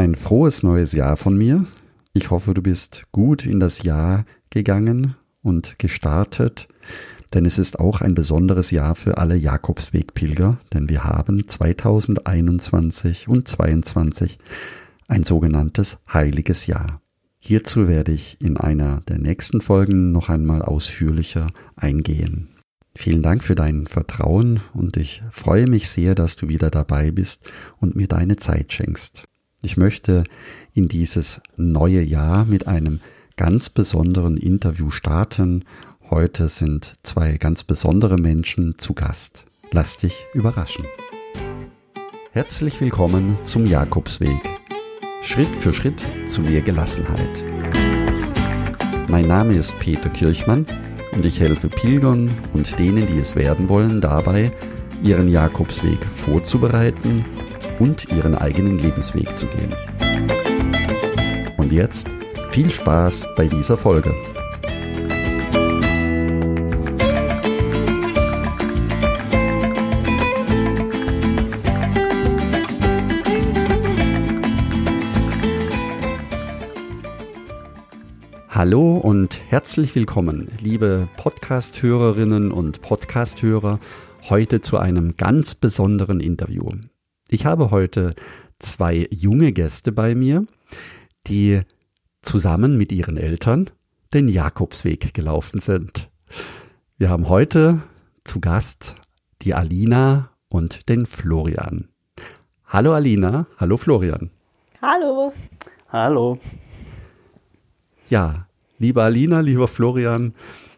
Ein frohes neues Jahr von mir. Ich hoffe, du bist gut in das Jahr gegangen und gestartet, denn es ist auch ein besonderes Jahr für alle Jakobswegpilger, denn wir haben 2021 und 2022 ein sogenanntes heiliges Jahr. Hierzu werde ich in einer der nächsten Folgen noch einmal ausführlicher eingehen. Vielen Dank für dein Vertrauen und ich freue mich sehr, dass du wieder dabei bist und mir deine Zeit schenkst. Ich möchte in dieses neue Jahr mit einem ganz besonderen Interview starten. Heute sind zwei ganz besondere Menschen zu Gast. Lass dich überraschen. Herzlich willkommen zum Jakobsweg. Schritt für Schritt zu mehr Gelassenheit. Mein Name ist Peter Kirchmann und ich helfe Pilgern und denen, die es werden wollen, dabei, ihren Jakobsweg vorzubereiten und ihren eigenen Lebensweg zu gehen. Und jetzt viel Spaß bei dieser Folge. Hallo und herzlich willkommen, liebe Podcast-Hörerinnen und Podcast-Hörer, heute zu einem ganz besonderen Interview. Ich habe heute zwei junge Gäste bei mir, die zusammen mit ihren Eltern den Jakobsweg gelaufen sind. Wir haben heute zu Gast die Alina und den Florian. Hallo Alina, hallo Florian. Hallo. Hallo. Ja, Liebe Alina, lieber Florian,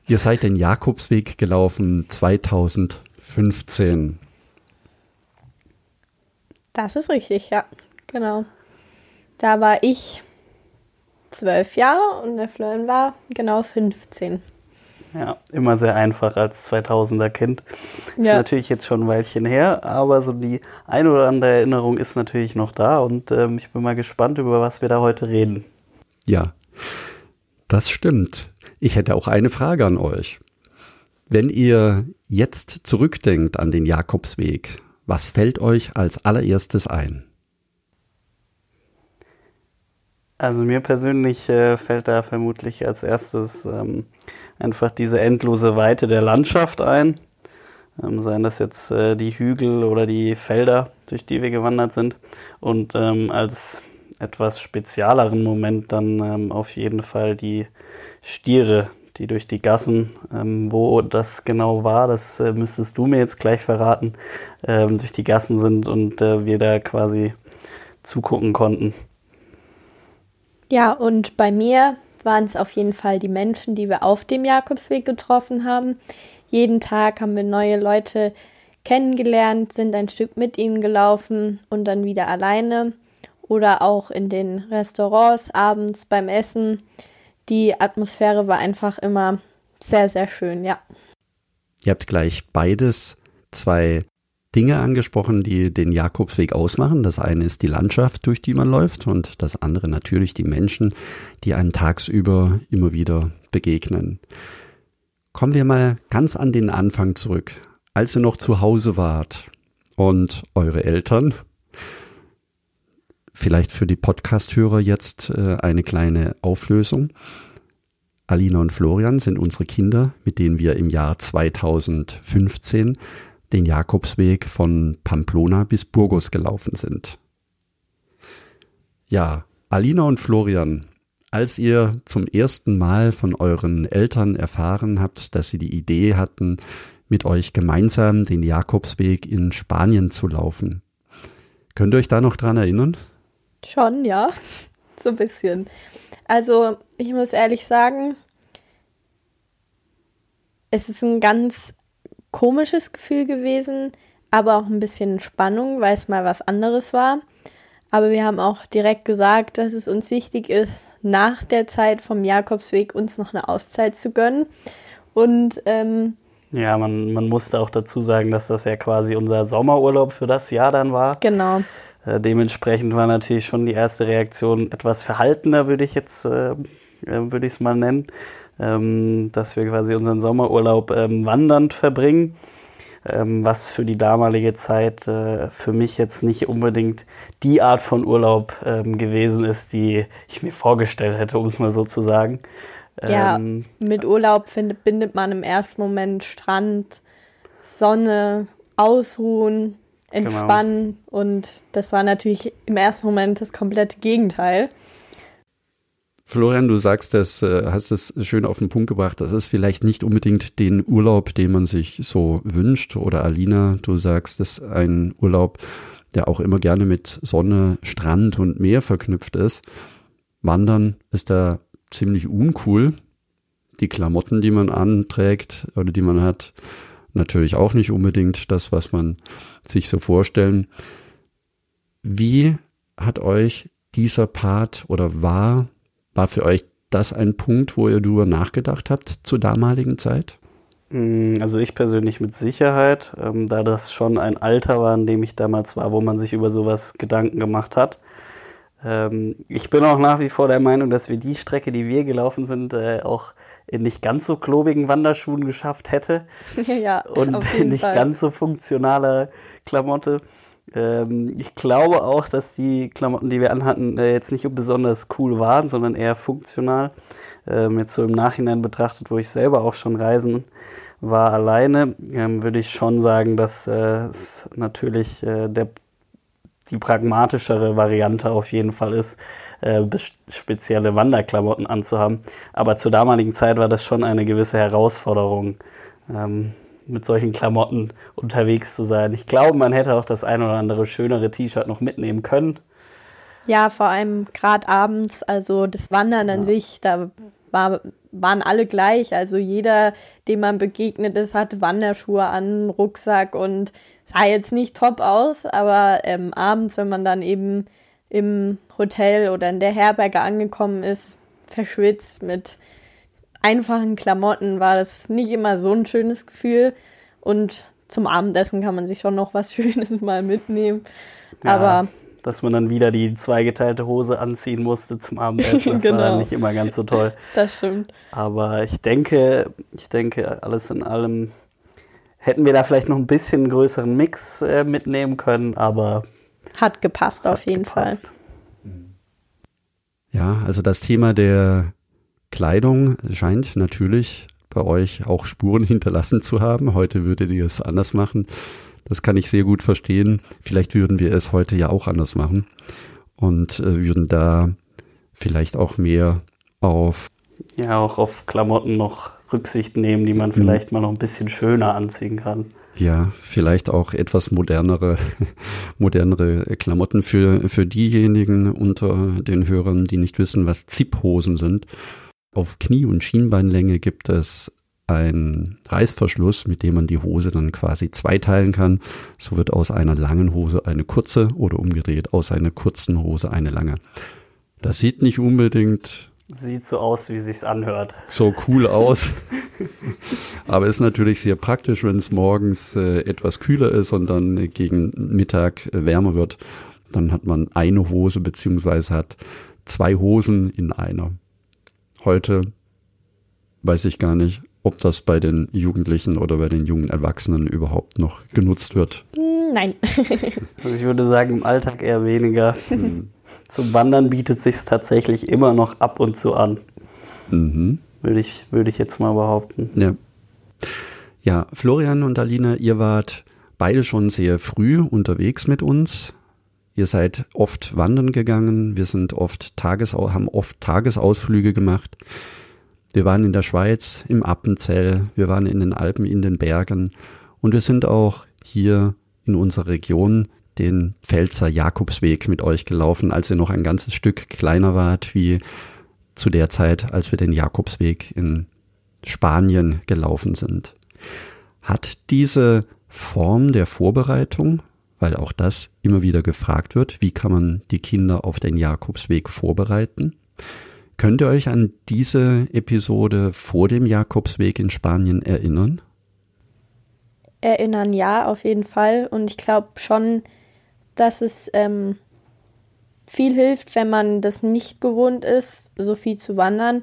ihr seid den Jakobsweg gelaufen 2015. Das ist richtig, ja, genau. Da war ich zwölf Jahre und der Florian war genau 15. Ja, immer sehr einfach als 2000er Kind. Ja. Ist natürlich jetzt schon ein Weilchen her, aber so die eine oder andere Erinnerung ist natürlich noch da und ähm, ich bin mal gespannt, über was wir da heute reden. Ja, das stimmt. Ich hätte auch eine Frage an euch. Wenn ihr jetzt zurückdenkt an den Jakobsweg, was fällt euch als allererstes ein? Also mir persönlich äh, fällt da vermutlich als erstes ähm, einfach diese endlose Weite der Landschaft ein. Ähm, seien das jetzt äh, die Hügel oder die Felder, durch die wir gewandert sind. Und ähm, als etwas spezialeren Moment dann ähm, auf jeden Fall die Stiere, die durch die Gassen, ähm, wo das genau war, das äh, müsstest du mir jetzt gleich verraten, ähm, durch die Gassen sind und äh, wir da quasi zugucken konnten. Ja, und bei mir waren es auf jeden Fall die Menschen, die wir auf dem Jakobsweg getroffen haben. Jeden Tag haben wir neue Leute kennengelernt, sind ein Stück mit ihnen gelaufen und dann wieder alleine oder auch in den Restaurants abends beim Essen. Die Atmosphäre war einfach immer sehr, sehr schön, ja. Ihr habt gleich beides zwei Dinge angesprochen, die den Jakobsweg ausmachen. Das eine ist die Landschaft, durch die man läuft und das andere natürlich die Menschen, die einem tagsüber immer wieder begegnen. Kommen wir mal ganz an den Anfang zurück. Als ihr noch zu Hause wart und eure Eltern Vielleicht für die Podcast-Hörer jetzt äh, eine kleine Auflösung. Alina und Florian sind unsere Kinder, mit denen wir im Jahr 2015 den Jakobsweg von Pamplona bis Burgos gelaufen sind. Ja, Alina und Florian, als ihr zum ersten Mal von euren Eltern erfahren habt, dass sie die Idee hatten, mit euch gemeinsam den Jakobsweg in Spanien zu laufen. Könnt ihr euch da noch dran erinnern? Schon, ja. So ein bisschen. Also, ich muss ehrlich sagen, es ist ein ganz komisches Gefühl gewesen, aber auch ein bisschen Spannung, weil es mal was anderes war. Aber wir haben auch direkt gesagt, dass es uns wichtig ist, nach der Zeit vom Jakobsweg uns noch eine Auszeit zu gönnen. Und ähm, ja, man, man musste auch dazu sagen, dass das ja quasi unser Sommerurlaub für das Jahr dann war. Genau. Äh, dementsprechend war natürlich schon die erste Reaktion etwas verhaltener, würde ich jetzt, äh, äh würde ich es mal nennen, ähm, dass wir quasi unseren Sommerurlaub ähm, wandernd verbringen. ähm, was für die damalige Zeit äh, für mich jetzt nicht unbedingt die Art von Urlaub ähm, gewesen ist, die ich mir vorgestellt hätte, um es mal so zu sagen. Ja, ähm, mit Urlaub findet, bindet man im ersten Moment Strand, Sonne, Ausruhen. Entspannen genau. und das war natürlich im ersten Moment das komplette Gegenteil. Florian, du sagst das, äh, hast es schön auf den Punkt gebracht. Das ist vielleicht nicht unbedingt den Urlaub, den man sich so wünscht. Oder Alina, du sagst, das ist ein Urlaub, der auch immer gerne mit Sonne, Strand und Meer verknüpft ist. Wandern ist da ziemlich uncool. Die Klamotten, die man anträgt oder die man hat, natürlich auch nicht unbedingt das, was man sich so vorstellen. Wie hat euch dieser Part oder war war für euch das ein Punkt, wo ihr darüber nachgedacht habt zur damaligen Zeit? Mm, also ich persönlich mit Sicherheit, ähm, da das schon ein Alter war, in dem ich damals war, wo man sich über sowas Gedanken gemacht hat. Ähm, ich bin auch nach wie vor der Meinung, dass wir die Strecke, die wir gelaufen sind, äh, auch in nicht ganz so klobigen Wanderschuhen geschafft hätte. ja, und in nicht Fall. ganz so funktionaler Klamotte. Ähm, ich glaube auch, dass die Klamotten, die wir anhatten, äh, jetzt nicht besonders cool waren, sondern eher funktional. Ähm, jetzt so im Nachhinein betrachtet, wo ich selber auch schon reisen war alleine, ähm, würde ich schon sagen, dass äh, es natürlich äh, der, die pragmatischere Variante auf jeden Fall ist, äh, spezielle Wanderklamotten anzuhaben. Aber zur damaligen Zeit war das schon eine gewisse Herausforderung. Ähm, mit solchen Klamotten unterwegs zu sein. Ich glaube, man hätte auch das ein oder andere schönere T-Shirt noch mitnehmen können. Ja, vor allem gerade abends, also das Wandern an ja. sich, da war, waren alle gleich. Also jeder, dem man begegnet ist, hatte Wanderschuhe an, Rucksack und sah jetzt nicht top aus, aber ähm, abends, wenn man dann eben im Hotel oder in der Herberge angekommen ist, verschwitzt mit einfachen Klamotten war das nicht immer so ein schönes Gefühl. Und zum Abendessen kann man sich schon noch was Schönes mal mitnehmen. Ja, Aber dass man dann wieder die zweigeteilte Hose anziehen musste zum Abendessen. Das genau. war dann nicht immer ganz so toll. Das stimmt. Aber ich denke, ich denke, alles in allem hätten wir da vielleicht noch ein bisschen größeren Mix äh, mitnehmen können, aber hat gepasst hat auf jeden gepasst. Fall. Ja, also das Thema der Kleidung scheint natürlich bei euch auch Spuren hinterlassen zu haben. Heute würdet ihr es anders machen. Das kann ich sehr gut verstehen. Vielleicht würden wir es heute ja auch anders machen und äh, würden da vielleicht auch mehr auf ja auch auf Klamotten noch Rücksicht nehmen, die man mhm. vielleicht mal noch ein bisschen schöner anziehen kann. Ja, vielleicht auch etwas modernere, modernere Klamotten für, für diejenigen unter den Hörern, die nicht wissen, was Zip-Hosen sind. Auf Knie- und Schienbeinlänge gibt es einen Reißverschluss, mit dem man die Hose dann quasi zweiteilen kann. So wird aus einer langen Hose eine kurze oder umgedreht aus einer kurzen Hose eine lange. Das sieht nicht unbedingt Sieht so aus, wie sich's anhört. So cool aus. Aber ist natürlich sehr praktisch, wenn es morgens äh, etwas kühler ist und dann gegen Mittag äh, wärmer wird. Dann hat man eine Hose beziehungsweise hat zwei Hosen in einer. Heute weiß ich gar nicht, ob das bei den Jugendlichen oder bei den jungen Erwachsenen überhaupt noch genutzt wird. Nein. also ich würde sagen, im Alltag eher weniger. Hm. Zum Wandern bietet sich tatsächlich immer noch ab und zu an. Mhm. Würde ich, würde ich jetzt mal behaupten. Ja. Ja, Florian und Alina, ihr wart beide schon sehr früh unterwegs mit uns. Ihr seid oft wandern gegangen, wir sind oft Tagesau haben oft Tagesausflüge gemacht. Wir waren in der Schweiz, im Appenzell, wir waren in den Alpen, in den Bergen und wir sind auch hier in unserer Region den Pfälzer Jakobsweg mit euch gelaufen, als ihr noch ein ganzes Stück kleiner wart, wie zu der Zeit, als wir den Jakobsweg in Spanien gelaufen sind. Hat diese Form der Vorbereitung weil auch das immer wieder gefragt wird, wie kann man die Kinder auf den Jakobsweg vorbereiten. Könnt ihr euch an diese Episode vor dem Jakobsweg in Spanien erinnern? Erinnern ja, auf jeden Fall. Und ich glaube schon, dass es ähm, viel hilft, wenn man das nicht gewohnt ist, so viel zu wandern.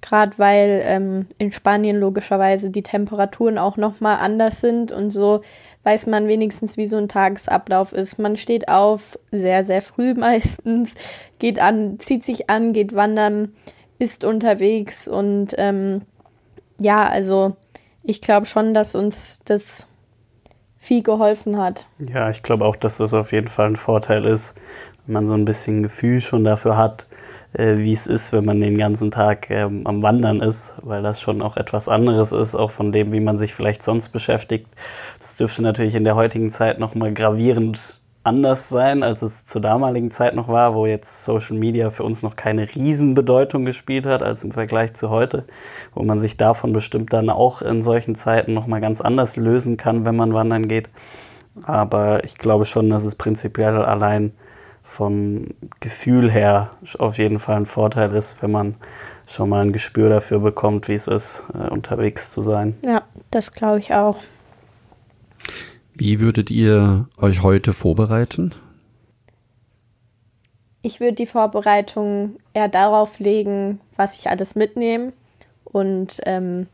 gerade weil ähm, in Spanien logischerweise die Temperaturen auch nochmal anders sind und so weiß man wenigstens, wie so ein Tagesablauf ist. Man steht auf, sehr, sehr früh meistens, geht an, zieht sich an, geht wandern, ist unterwegs und ähm, ja, also ich glaube schon, dass uns das viel geholfen hat. Ja, ich glaube auch, dass das auf jeden Fall ein Vorteil ist, wenn man so ein bisschen Gefühl schon dafür hat, äh, wie es ist, wenn man den ganzen Tag ähm, am Wandern ist, weil das schon auch etwas anderes ist, auch von dem, wie man sich vielleicht sonst beschäftigt. Das dürfte natürlich in der heutigen Zeit nochmal gravierend anders sein, als es zur damaligen Zeit noch war, wo jetzt Social Media für uns noch keine Riesenbedeutung gespielt hat, als im Vergleich zu heute, wo man sich davon bestimmt dann auch in solchen Zeiten nochmal ganz anders lösen kann, wenn man wandern geht. Aber ich glaube schon, dass es prinzipiell allein vom Gefühl her auf jeden Fall ein Vorteil ist, wenn man schon mal ein Gespür dafür bekommt, wie es ist, äh, unterwegs zu sein. Ja, das glaube ich auch. Wie würdet ihr euch heute vorbereiten? Ich würde die Vorbereitung eher darauf legen, was ich alles mitnehme und ähm,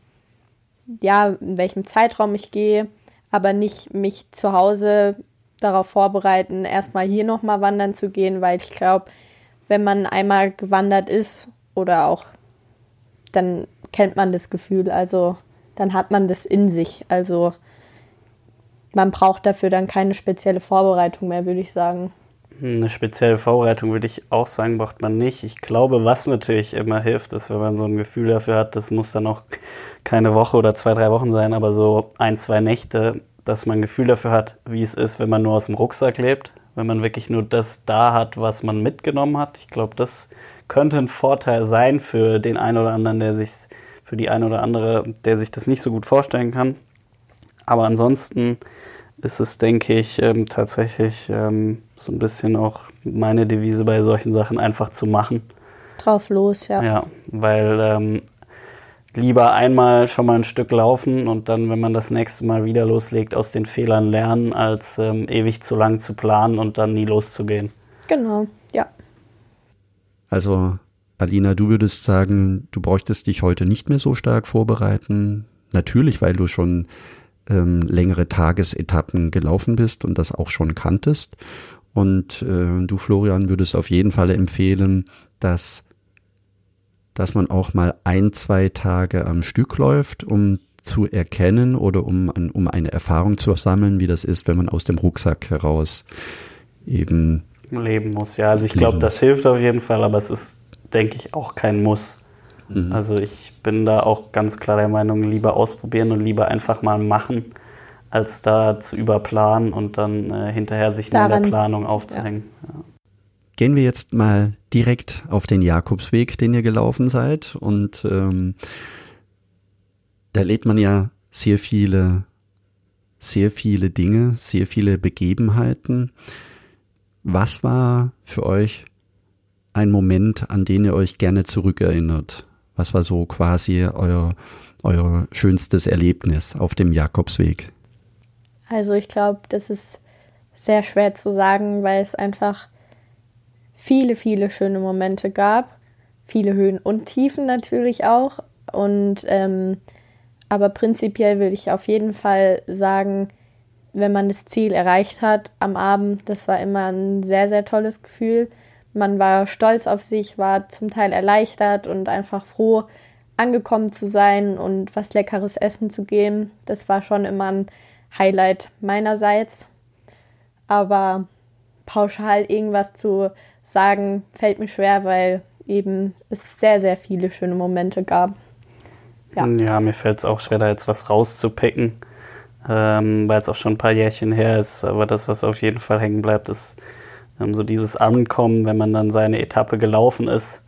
ja, in welchem Zeitraum ich gehe, aber nicht mich zu Hause darauf vorbereiten, erstmal hier nochmal wandern zu gehen, weil ich glaube, wenn man einmal gewandert ist oder auch, dann kennt man das Gefühl, also dann hat man das in sich. Also man braucht dafür dann keine spezielle Vorbereitung mehr, würde ich sagen. Eine spezielle Vorbereitung würde ich auch sagen, braucht man nicht. Ich glaube, was natürlich immer hilft, ist, wenn man so ein Gefühl dafür hat, das muss dann auch keine Woche oder zwei, drei Wochen sein, aber so ein, zwei Nächte dass man ein Gefühl dafür hat, wie es ist, wenn man nur aus dem Rucksack lebt, wenn man wirklich nur das da hat, was man mitgenommen hat. Ich glaube, das könnte ein Vorteil sein für den einen oder anderen, der sich, für die eine oder andere, der sich das nicht so gut vorstellen kann. Aber ansonsten ist es, denke ich, ähm, tatsächlich ähm, so ein bisschen auch meine Devise bei solchen Sachen einfach zu machen. Drauf los, ja. Ja, weil ähm, lieber einmal schon mal ein Stück laufen und dann, wenn man das nächste Mal wieder loslegt, aus den Fehlern lernen, als ähm, ewig zu lang zu planen und dann nie loszugehen. Genau, ja. Also, Alina, du würdest sagen, du bräuchtest dich heute nicht mehr so stark vorbereiten. Natürlich, weil du schon ähm, längere Tagesetappen gelaufen bist und das auch schon kanntest. Und äh, du, Florian, würdest auf jeden Fall empfehlen, dass dass man auch mal ein, zwei Tage am Stück läuft, um zu erkennen oder um, um eine Erfahrung zu sammeln, wie das ist, wenn man aus dem Rucksack heraus eben leben muss. Ja, also ich glaube, das hilft auf jeden Fall, aber es ist, denke ich, auch kein Muss. Mhm. Also ich bin da auch ganz klar der Meinung, lieber ausprobieren und lieber einfach mal machen, als da zu überplanen und dann äh, hinterher sich Daran, nur in der Planung aufzuhängen. Ja. Ja. Gehen wir jetzt mal direkt auf den Jakobsweg, den ihr gelaufen seid. Und ähm, da lädt man ja sehr viele, sehr viele Dinge, sehr viele Begebenheiten. Was war für euch ein Moment, an den ihr euch gerne zurückerinnert? Was war so quasi euer, euer schönstes Erlebnis auf dem Jakobsweg? Also ich glaube, das ist sehr schwer zu sagen, weil es einfach viele, viele schöne Momente gab. Viele Höhen und Tiefen natürlich auch. Und ähm, aber prinzipiell würde ich auf jeden Fall sagen, wenn man das Ziel erreicht hat am Abend, das war immer ein sehr, sehr tolles Gefühl. Man war stolz auf sich, war zum Teil erleichtert und einfach froh, angekommen zu sein und was Leckeres essen zu geben. Das war schon immer ein Highlight meinerseits. Aber pauschal irgendwas zu sagen, fällt mir schwer, weil eben es sehr, sehr viele schöne Momente gab. Ja, ja mir fällt es auch schwer, da jetzt was rauszupicken, ähm, weil es auch schon ein paar Jährchen her ist. Aber das, was auf jeden Fall hängen bleibt, ist so dieses Ankommen, wenn man dann seine Etappe gelaufen ist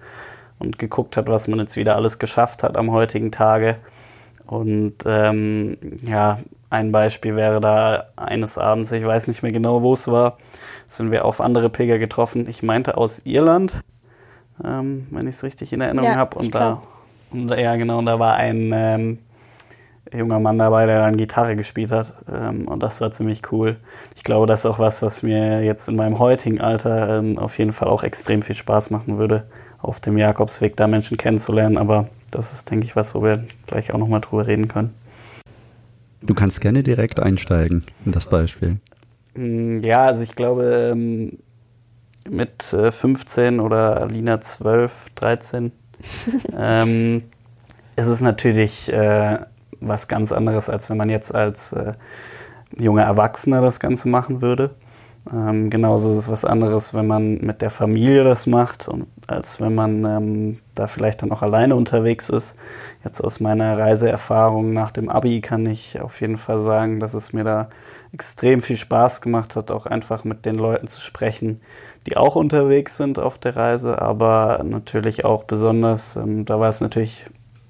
und geguckt hat, was man jetzt wieder alles geschafft hat am heutigen Tage. Und ähm, ja, ein Beispiel wäre da eines Abends, ich weiß nicht mehr genau, wo es war, sind wir auf andere Pilger getroffen. Ich meinte aus Irland, ähm, wenn ich es richtig in Erinnerung ja, habe. Und da, und, ja, genau, und da war ein ähm, junger Mann dabei, der dann Gitarre gespielt hat. Ähm, und das war ziemlich cool. Ich glaube, das ist auch was, was mir jetzt in meinem heutigen Alter ähm, auf jeden Fall auch extrem viel Spaß machen würde, auf dem Jakobsweg da Menschen kennenzulernen. Aber das ist, denke ich, was, wo wir gleich auch nochmal drüber reden können. Du kannst gerne direkt einsteigen in das Beispiel. Mm, ja, also ich glaube, ähm, mit 15 äh, oder Alina 12, 13 ähm, ist es natürlich äh, was ganz anderes, als wenn man jetzt als äh, junger Erwachsener das Ganze machen würde. Ähm, genauso ist es was anderes, wenn man mit der Familie das macht, und, als wenn man ähm, da vielleicht dann auch alleine unterwegs ist. Jetzt aus meiner Reiseerfahrung nach dem Abi kann ich auf jeden Fall sagen, dass es mir da extrem viel Spaß gemacht hat, auch einfach mit den Leuten zu sprechen, die auch unterwegs sind auf der Reise, aber natürlich auch besonders, ähm, da war es natürlich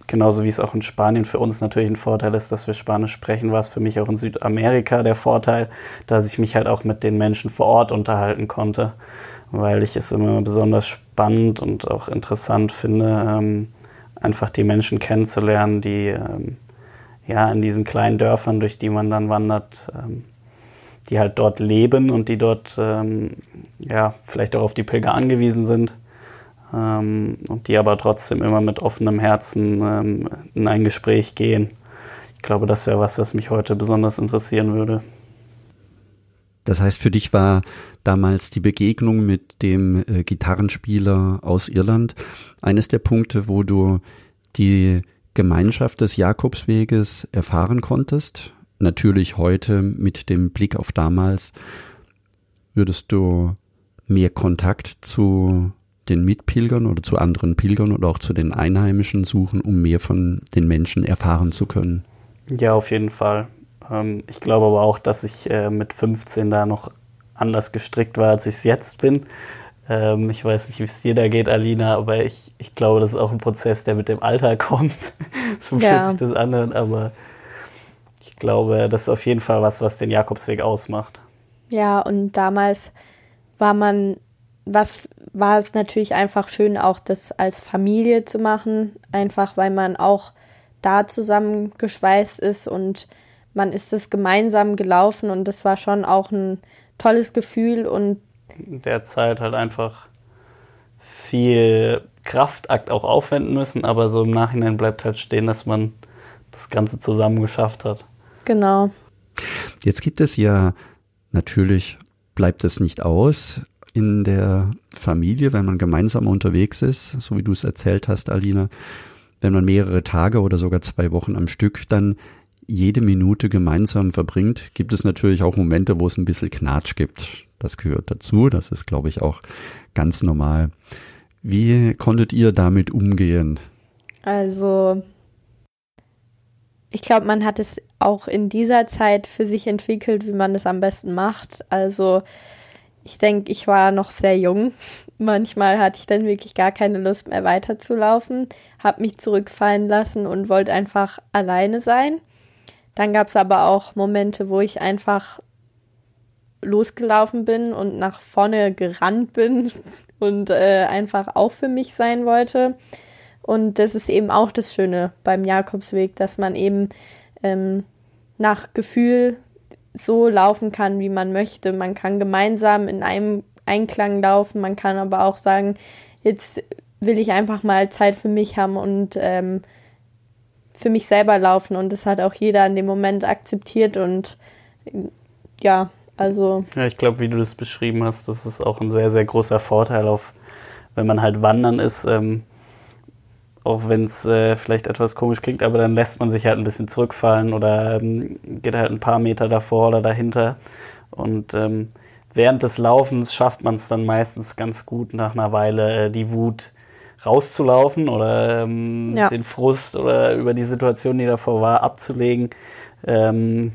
genauso wie es auch in Spanien für uns natürlich ein Vorteil ist, dass wir Spanisch sprechen, war es für mich auch in Südamerika der Vorteil, dass ich mich halt auch mit den Menschen vor Ort unterhalten konnte, weil ich es immer besonders spannend und auch interessant finde, ähm, einfach die Menschen kennenzulernen, die ähm, ja in diesen kleinen Dörfern, durch die man dann wandert, ähm, die halt dort leben und die dort ja vielleicht auch auf die Pilger angewiesen sind ähm, und die aber trotzdem immer mit offenem Herzen ähm, in ein Gespräch gehen. Ich glaube, das wäre was, was mich heute besonders interessieren würde. Das heißt, für dich war damals die Begegnung mit dem äh, Gitarrenspieler aus Irland eines der Punkte, wo du die Gemeinschaft des Jakobsweges erfahren konntest. Natürlich heute mit dem Blick auf damals würdest du mehr Kontakt zu den Mitpilgern oder zu anderen Pilgern oder auch zu den Einheimischen suchen, um mehr von den Menschen erfahren zu können. Ja, auf jeden Fall. Ähm, ich glaube aber auch, dass ich äh, mit 15 da noch anders gestrickt war, als ich es jetzt bin. Ähm, ich weiß nicht, wie es dir da geht, Alina, aber ich, ich glaube, das ist auch ein Prozess, der mit dem Alter kommt. Zum ja. Schutz des anderen. Aber ich glaube, das ist auf jeden Fall was, was den Jakobsweg ausmacht. Ja, und damals war man was war es natürlich einfach schön, auch das als Familie zu machen, einfach weil man auch da zusammengeschweißt ist und man ist es gemeinsam gelaufen und das war schon auch ein tolles Gefühl und in der Zeit halt einfach viel Kraftakt auch aufwenden müssen, aber so im Nachhinein bleibt halt stehen, dass man das Ganze zusammen geschafft hat. Genau. Jetzt gibt es ja natürlich bleibt es nicht aus in der Familie, wenn man gemeinsam unterwegs ist, so wie du es erzählt hast, Alina, wenn man mehrere Tage oder sogar zwei Wochen am Stück dann jede Minute gemeinsam verbringt, gibt es natürlich auch Momente, wo es ein bisschen Knatsch gibt. Das gehört dazu, das ist, glaube ich, auch ganz normal. Wie konntet ihr damit umgehen? Also, ich glaube, man hat es auch in dieser Zeit für sich entwickelt, wie man es am besten macht. Also, ich denke, ich war noch sehr jung. Manchmal hatte ich dann wirklich gar keine Lust mehr weiterzulaufen, habe mich zurückfallen lassen und wollte einfach alleine sein. Dann gab es aber auch Momente, wo ich einfach losgelaufen bin und nach vorne gerannt bin und äh, einfach auch für mich sein wollte. Und das ist eben auch das Schöne beim Jakobsweg, dass man eben ähm, nach Gefühl so laufen kann, wie man möchte. Man kann gemeinsam in einem Einklang laufen, man kann aber auch sagen, jetzt will ich einfach mal Zeit für mich haben und ähm, für mich selber laufen und das hat auch jeder in dem Moment akzeptiert und ja, also. Ja, ich glaube, wie du das beschrieben hast, das ist auch ein sehr, sehr großer Vorteil auf, wenn man halt wandern ist. Ähm, auch wenn es äh, vielleicht etwas komisch klingt, aber dann lässt man sich halt ein bisschen zurückfallen oder ähm, geht halt ein paar Meter davor oder dahinter. Und ähm, während des Laufens schafft man es dann meistens ganz gut, nach einer Weile äh, die Wut rauszulaufen oder ähm, ja. den Frust oder über die Situation, die davor war, abzulegen. Ähm,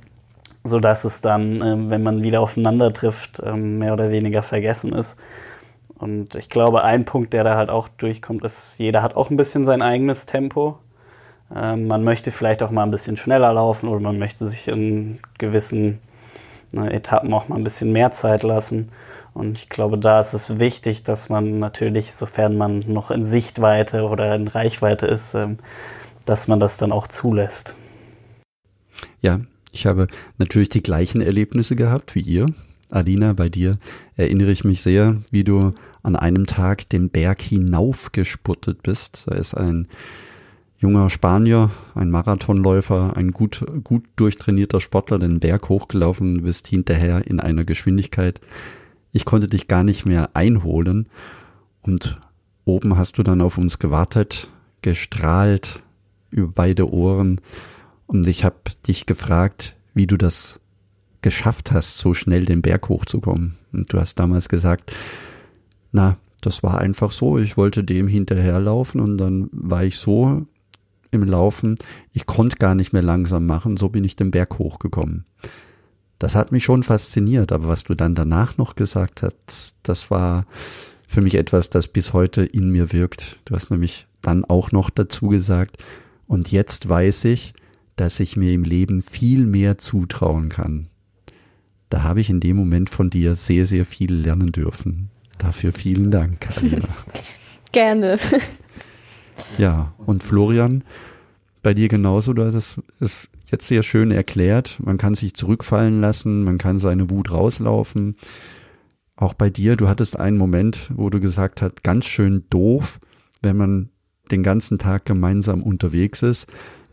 so dass es dann, äh, wenn man wieder aufeinander trifft, ähm, mehr oder weniger vergessen ist. Und ich glaube, ein Punkt, der da halt auch durchkommt, ist, jeder hat auch ein bisschen sein eigenes Tempo. Ähm, man möchte vielleicht auch mal ein bisschen schneller laufen oder man möchte sich in gewissen ne, Etappen auch mal ein bisschen mehr Zeit lassen. Und ich glaube, da ist es wichtig, dass man natürlich, sofern man noch in Sichtweite oder in Reichweite ist, ähm, dass man das dann auch zulässt. Ja, ich habe natürlich die gleichen Erlebnisse gehabt wie ihr. Alina, bei dir erinnere ich mich sehr, wie du an einem Tag den Berg hinauf gespurtet bist. Da ist ein junger Spanier, ein Marathonläufer, ein gut, gut durchtrainierter Sportler den Berg hochgelaufen, bist hinterher in einer Geschwindigkeit. Ich konnte dich gar nicht mehr einholen und oben hast du dann auf uns gewartet, gestrahlt über beide Ohren und ich habe dich gefragt, wie du das geschafft hast, so schnell den Berg hochzukommen. Und du hast damals gesagt, na, das war einfach so. Ich wollte dem hinterherlaufen und dann war ich so im Laufen, ich konnte gar nicht mehr langsam machen, so bin ich den Berg hochgekommen. Das hat mich schon fasziniert, aber was du dann danach noch gesagt hast, das war für mich etwas, das bis heute in mir wirkt. Du hast nämlich dann auch noch dazu gesagt, und jetzt weiß ich, dass ich mir im Leben viel mehr zutrauen kann. Da habe ich in dem Moment von dir sehr, sehr viel lernen dürfen. Dafür vielen Dank, Alina. Gerne. Ja, und Florian, bei dir genauso, du hast es, es jetzt sehr schön erklärt. Man kann sich zurückfallen lassen, man kann seine Wut rauslaufen. Auch bei dir, du hattest einen Moment, wo du gesagt hast, ganz schön doof, wenn man den ganzen Tag gemeinsam unterwegs ist.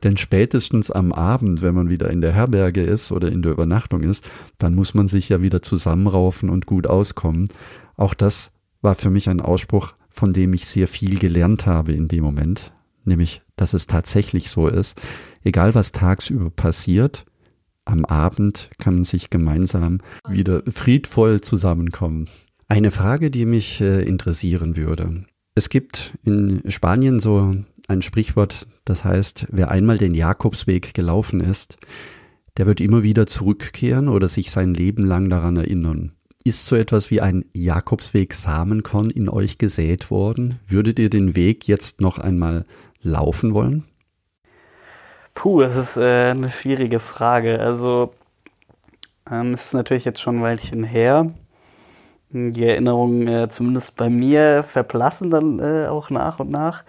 Denn spätestens am Abend, wenn man wieder in der Herberge ist oder in der Übernachtung ist, dann muss man sich ja wieder zusammenraufen und gut auskommen. Auch das war für mich ein Ausspruch, von dem ich sehr viel gelernt habe in dem Moment, nämlich, dass es tatsächlich so ist, egal was tagsüber passiert, am Abend kann man sich gemeinsam wieder friedvoll zusammenkommen. Eine Frage, die mich äh, interessieren würde. Es gibt in Spanien so ein Sprichwort, das heißt, wer einmal den Jakobsweg gelaufen ist, der wird immer wieder zurückkehren oder sich sein Leben lang daran erinnern. Ist so etwas wie ein Jakobsweg Samenkorn in euch gesät worden? Würdet ihr den Weg jetzt noch einmal laufen wollen? Puh, das ist äh, eine schwierige Frage. Also, ähm, es ist natürlich jetzt schon ein Weilchen her. Die Erinnerungen, äh, zumindest bei mir, verblassen dann äh, auch nach und nach.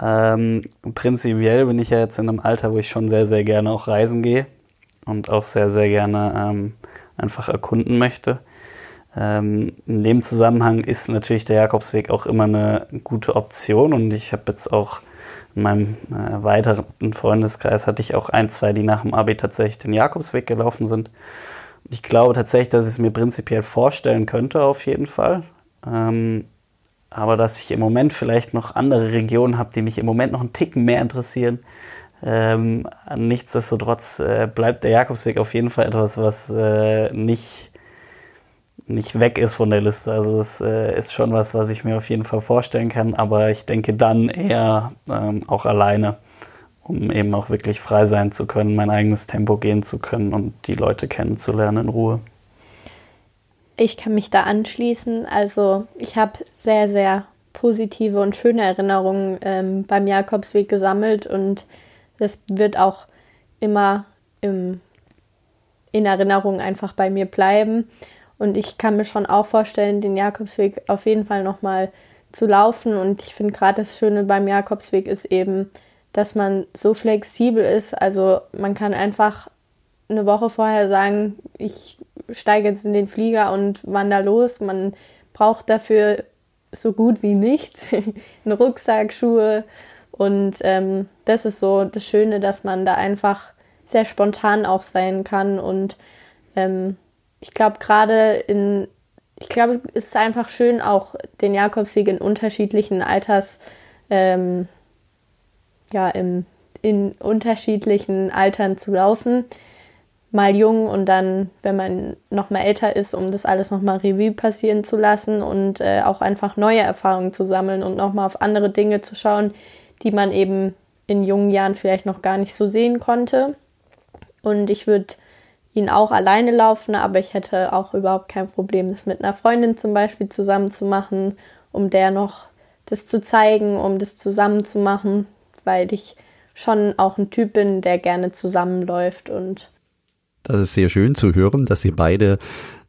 Ähm, prinzipiell bin ich ja jetzt in einem Alter, wo ich schon sehr, sehr gerne auch reisen gehe und auch sehr, sehr gerne ähm, einfach erkunden möchte. Ähm, in dem Zusammenhang ist natürlich der Jakobsweg auch immer eine gute Option und ich habe jetzt auch in meinem äh, weiteren Freundeskreis hatte ich auch ein, zwei, die nach dem Abi tatsächlich den Jakobsweg gelaufen sind. Ich glaube tatsächlich, dass ich es mir prinzipiell vorstellen könnte, auf jeden Fall. Ähm, aber dass ich im Moment vielleicht noch andere Regionen habe, die mich im Moment noch einen Ticken mehr interessieren. Ähm, nichtsdestotrotz äh, bleibt der Jakobsweg auf jeden Fall etwas, was äh, nicht nicht weg ist von der Liste. Also es äh, ist schon was, was ich mir auf jeden Fall vorstellen kann, aber ich denke dann eher ähm, auch alleine, um eben auch wirklich frei sein zu können, mein eigenes Tempo gehen zu können und die Leute kennenzulernen in Ruhe. Ich kann mich da anschließen. Also ich habe sehr, sehr positive und schöne Erinnerungen ähm, beim Jakobsweg gesammelt und das wird auch immer im, in Erinnerung einfach bei mir bleiben. Und ich kann mir schon auch vorstellen, den Jakobsweg auf jeden Fall nochmal zu laufen. Und ich finde gerade das Schöne beim Jakobsweg ist eben, dass man so flexibel ist. Also man kann einfach eine Woche vorher sagen, ich steige jetzt in den Flieger und wandere los. Man braucht dafür so gut wie nichts. einen Rucksack, Schuhe. Und ähm, das ist so das Schöne, dass man da einfach sehr spontan auch sein kann und ähm, ich glaube, gerade in, ich glaube, es ist einfach schön, auch den Jakobsweg in unterschiedlichen Alters, ähm, ja, im, in unterschiedlichen Altern zu laufen. Mal jung und dann, wenn man noch mal älter ist, um das alles noch mal Revue passieren zu lassen und äh, auch einfach neue Erfahrungen zu sammeln und noch mal auf andere Dinge zu schauen, die man eben in jungen Jahren vielleicht noch gar nicht so sehen konnte. Und ich würde ihn auch alleine laufen, aber ich hätte auch überhaupt kein Problem, das mit einer Freundin zum Beispiel zusammen zu machen, um der noch das zu zeigen, um das zusammen zu machen, weil ich schon auch ein Typ bin, der gerne zusammenläuft und das ist sehr schön zu hören, dass ihr beide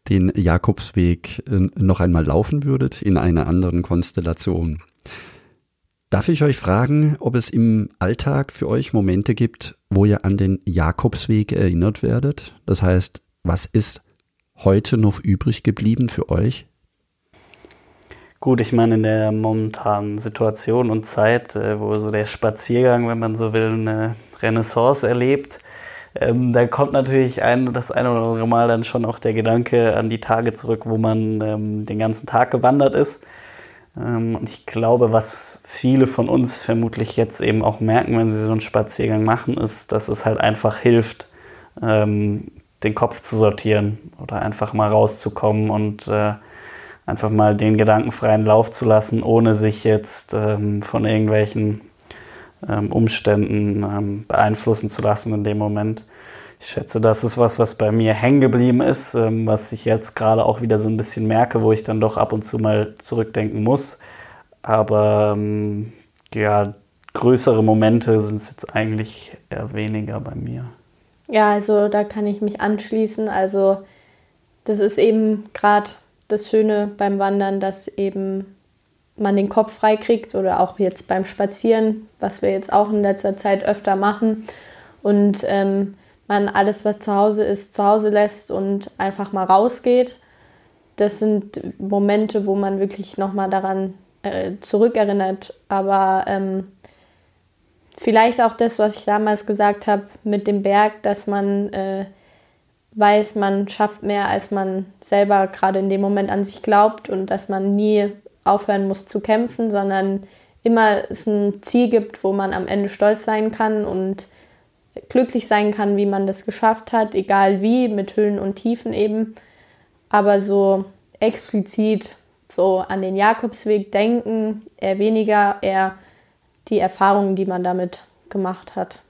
den Jakobsweg äh, noch einmal laufen würdet in einer anderen Konstellation. Darf ich euch fragen, ob es im Alltag für euch Momente gibt, wo ihr an den Jakobsweg erinnert werdet? Das heißt, was ist heute noch übrig geblieben für euch? Gut, ich meine, in der momentanen Situation und Zeit, äh, wo so der Spaziergang, wenn man so will, eine Renaissance erlebt, ähm, da kommt natürlich ein, das eine oder andere Mal dann schon auch der Gedanke an die Tage zurück, wo man ähm, den ganzen Tag gewandert ist. Ähm, und ich glaube, was viele von uns vermutlich jetzt eben auch merken, wenn sie so einen Spaziergang machen, ist, dass es halt einfach hilft, ähm, den Kopf zu sortieren oder einfach mal rauszukommen und äh, einfach mal den gedankenfreien Lauf zu lassen, ohne sich jetzt ähm, von irgendwelchen ähm, Umständen ähm, beeinflussen zu lassen in dem Moment. Ich schätze, das ist was, was bei mir hängen geblieben ist, ähm, was ich jetzt gerade auch wieder so ein bisschen merke, wo ich dann doch ab und zu mal zurückdenken muss. Aber ähm, ja, größere Momente sind es jetzt eigentlich eher weniger bei mir. Ja, also da kann ich mich anschließen. Also das ist eben gerade das Schöne beim Wandern, dass eben man den Kopf frei kriegt oder auch jetzt beim Spazieren, was wir jetzt auch in letzter Zeit öfter machen und ähm, man alles, was zu Hause ist, zu Hause lässt und einfach mal rausgeht. Das sind Momente, wo man wirklich nochmal daran äh, zurückerinnert. Aber ähm, vielleicht auch das, was ich damals gesagt habe mit dem Berg, dass man äh, weiß, man schafft mehr, als man selber gerade in dem Moment an sich glaubt und dass man nie aufhören muss zu kämpfen, sondern immer es ein Ziel gibt, wo man am Ende stolz sein kann und glücklich sein kann, wie man das geschafft hat, egal wie, mit Höhen und Tiefen eben. Aber so explizit so an den Jakobsweg denken, eher weniger, eher die Erfahrungen, die man damit gemacht hat.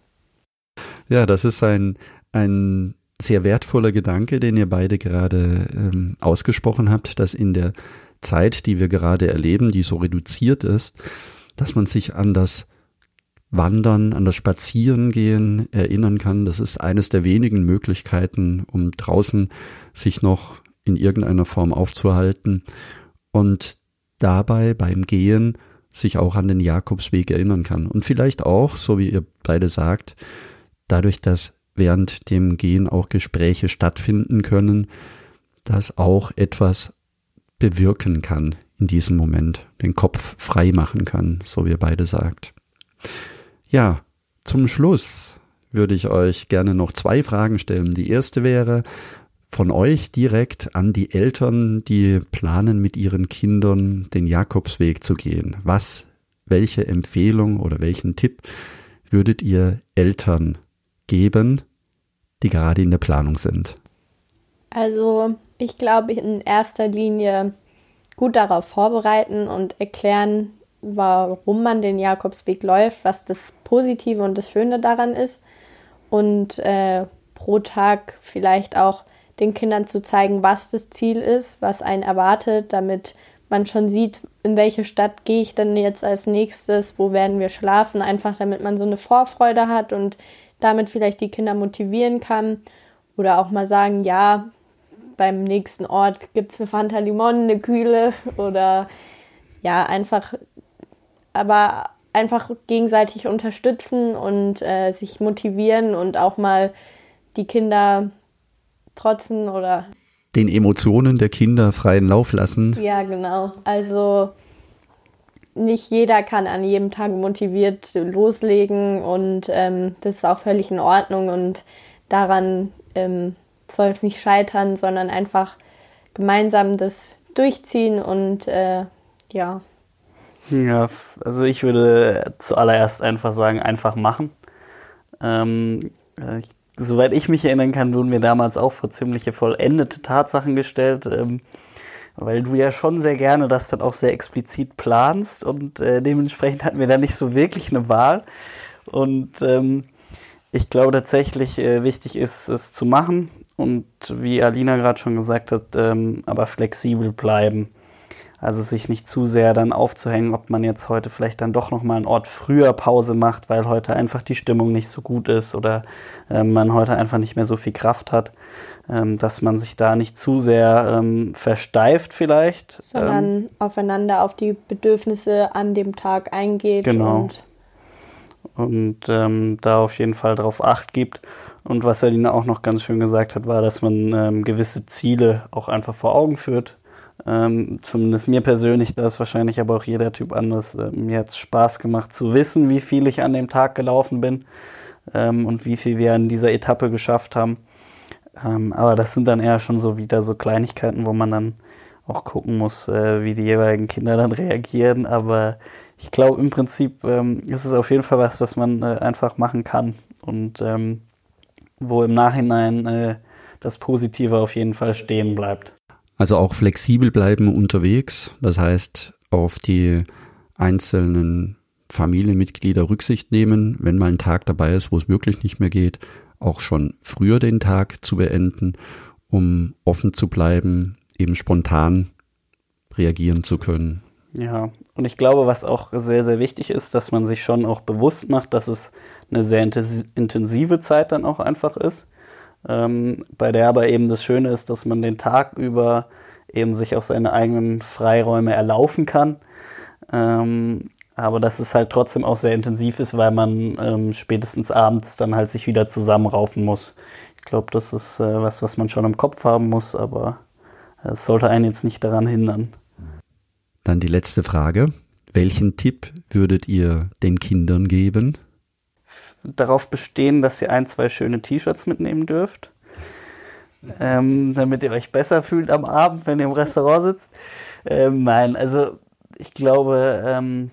Ja, das ist ein, ein sehr wertvoller Gedanke, den ihr beide gerade ähm, ausgesprochen habt, dass in der Zeit, die wir gerade erleben, die so reduziert ist, dass man sich an das Wandern, an das Spazierengehen erinnern kann. Das ist eines der wenigen Möglichkeiten, um draußen sich noch in irgendeiner Form aufzuhalten und dabei beim Gehen sich auch an den Jakobsweg erinnern kann. Und vielleicht auch, so wie ihr beide sagt, dadurch, dass während dem Gehen auch Gespräche stattfinden können, das auch etwas bewirken kann in diesem Moment, den Kopf frei machen kann, so wie ihr beide sagt. Ja, zum Schluss würde ich euch gerne noch zwei Fragen stellen. Die erste wäre von euch direkt an die Eltern, die planen mit ihren Kindern den Jakobsweg zu gehen. Was, welche Empfehlung oder welchen Tipp würdet ihr Eltern geben, die gerade in der Planung sind? Also ich glaube, in erster Linie gut darauf vorbereiten und erklären, warum man den Jakobsweg läuft, was das Positive und das Schöne daran ist. Und äh, pro Tag vielleicht auch den Kindern zu zeigen, was das Ziel ist, was einen erwartet, damit man schon sieht, in welche Stadt gehe ich denn jetzt als nächstes, wo werden wir schlafen, einfach damit man so eine Vorfreude hat und damit vielleicht die Kinder motivieren kann. Oder auch mal sagen, ja, beim nächsten Ort gibt es eine Fanta Limon, eine Kühle oder ja, einfach, aber einfach gegenseitig unterstützen und äh, sich motivieren und auch mal die Kinder trotzen oder den Emotionen der Kinder freien Lauf lassen. Ja, genau. Also nicht jeder kann an jedem Tag motiviert loslegen und ähm, das ist auch völlig in Ordnung und daran ähm, soll es nicht scheitern, sondern einfach gemeinsam das durchziehen und äh, ja. Ja, also ich würde zuallererst einfach sagen, einfach machen. Ähm, äh, ich, soweit ich mich erinnern kann, wurden wir damals auch vor ziemliche vollendete Tatsachen gestellt, ähm, weil du ja schon sehr gerne das dann auch sehr explizit planst und äh, dementsprechend hatten wir da nicht so wirklich eine Wahl. Und ähm, ich glaube tatsächlich, äh, wichtig ist es zu machen und wie Alina gerade schon gesagt hat, ähm, aber flexibel bleiben. Also sich nicht zu sehr dann aufzuhängen, ob man jetzt heute vielleicht dann doch nochmal einen Ort früher Pause macht, weil heute einfach die Stimmung nicht so gut ist oder äh, man heute einfach nicht mehr so viel Kraft hat, ähm, dass man sich da nicht zu sehr ähm, versteift vielleicht. Sondern ähm, aufeinander auf die Bedürfnisse an dem Tag eingeht. Genau. Und, und ähm, da auf jeden Fall darauf acht gibt und was Alina auch noch ganz schön gesagt hat, war, dass man ähm, gewisse Ziele auch einfach vor Augen führt. Ähm, zumindest mir persönlich, da ist wahrscheinlich aber auch jeder Typ anders. Äh, mir hat es Spaß gemacht zu wissen, wie viel ich an dem Tag gelaufen bin ähm, und wie viel wir in dieser Etappe geschafft haben. Ähm, aber das sind dann eher schon so wieder so Kleinigkeiten, wo man dann auch gucken muss, äh, wie die jeweiligen Kinder dann reagieren. Aber ich glaube, im Prinzip ähm, ist es auf jeden Fall was, was man äh, einfach machen kann und ähm, wo im Nachhinein äh, das Positive auf jeden Fall stehen bleibt. Also auch flexibel bleiben unterwegs, das heißt auf die einzelnen Familienmitglieder Rücksicht nehmen, wenn mal ein Tag dabei ist, wo es wirklich nicht mehr geht, auch schon früher den Tag zu beenden, um offen zu bleiben, eben spontan reagieren zu können. Ja, und ich glaube, was auch sehr, sehr wichtig ist, dass man sich schon auch bewusst macht, dass es eine sehr intensive Zeit dann auch einfach ist ähm, bei der aber eben das Schöne ist, dass man den Tag über eben sich auch seine eigenen Freiräume erlaufen kann. Ähm, aber dass es halt trotzdem auch sehr intensiv ist, weil man ähm, spätestens abends dann halt sich wieder zusammenraufen muss. Ich glaube, das ist äh, was, was man schon im Kopf haben muss, aber es sollte einen jetzt nicht daran hindern. Dann die letzte Frage. Welchen Tipp würdet ihr den Kindern geben? darauf bestehen, dass ihr ein, zwei schöne T-Shirts mitnehmen dürft. Ähm, damit ihr euch besser fühlt am Abend, wenn ihr im Restaurant sitzt. Ähm, nein, also ich glaube, ähm,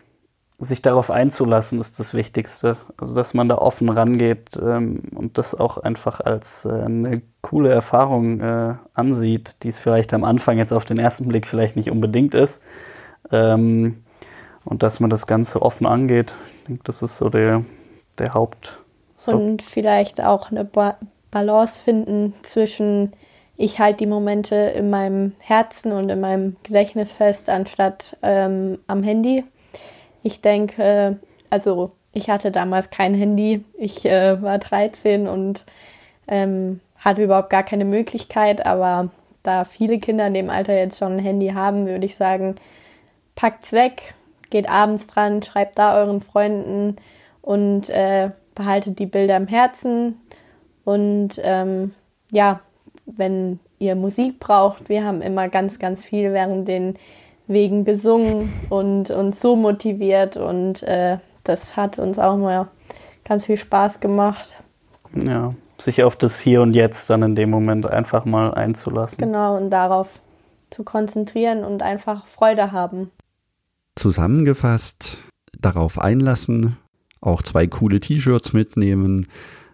sich darauf einzulassen ist das Wichtigste. Also dass man da offen rangeht ähm, und das auch einfach als äh, eine coole Erfahrung äh, ansieht, die es vielleicht am Anfang jetzt auf den ersten Blick vielleicht nicht unbedingt ist. Ähm, und dass man das Ganze offen angeht. Ich denke, das ist so der, der Haupt. Und vielleicht auch eine ba Balance finden zwischen ich halte die Momente in meinem Herzen und in meinem Gedächtnis fest, anstatt ähm, am Handy. Ich denke, also ich hatte damals kein Handy. Ich äh, war 13 und ähm, hatte überhaupt gar keine Möglichkeit, aber da viele Kinder in dem Alter jetzt schon ein Handy haben, würde ich sagen, packt's weg, geht abends dran, schreibt da euren Freunden, und äh, behaltet die Bilder im Herzen. Und ähm, ja, wenn ihr Musik braucht, wir haben immer ganz, ganz viel während den Wegen gesungen und uns so motiviert und äh, das hat uns auch mal ganz viel Spaß gemacht. Ja, sich auf das Hier und Jetzt dann in dem Moment einfach mal einzulassen. Genau, und darauf zu konzentrieren und einfach Freude haben. Zusammengefasst, darauf einlassen, auch zwei coole T-Shirts mitnehmen,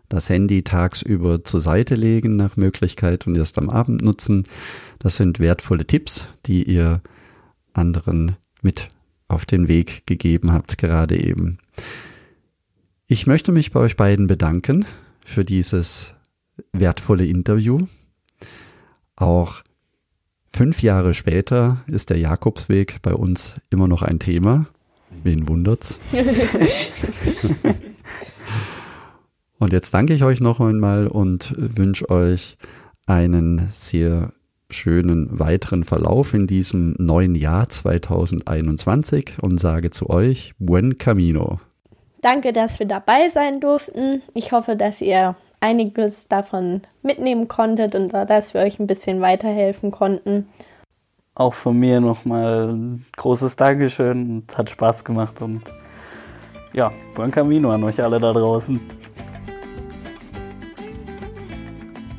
das Handy tagsüber zur Seite legen nach Möglichkeit und erst am Abend nutzen. Das sind wertvolle Tipps, die ihr anderen mit auf den Weg gegeben habt, gerade eben. Ich möchte mich bei euch beiden bedanken für dieses wertvolle Interview. Auch fünf Jahre später ist der Jakobsweg bei uns immer noch ein Thema. Wen wundert's? und jetzt danke ich euch noch einmal und wünsche euch einen sehr schönen weiteren Verlauf in diesem neuen Jahr 2021 und sage zu euch Buen Camino. Danke, dass wir dabei sein durften. Ich hoffe, dass ihr einiges davon mitnehmen konntet und dass wir euch ein bisschen weiterhelfen konnten. Auch von mir nochmal ein großes Dankeschön. Und hat Spaß gemacht und ja, buen Camino an euch alle da draußen.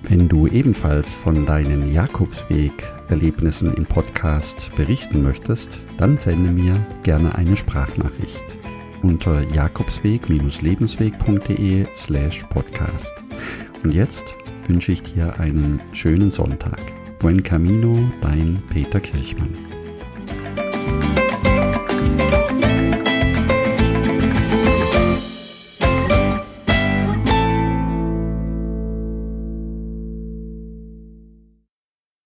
Wenn du ebenfalls von deinen Jakobsweg-Erlebnissen im Podcast berichten möchtest, dann sende mir gerne eine Sprachnachricht unter jakobsweg-lebensweg.de slash podcast. Und jetzt wünsche ich dir einen schönen Sonntag. Buen Camino, dein Peter Kirchmann.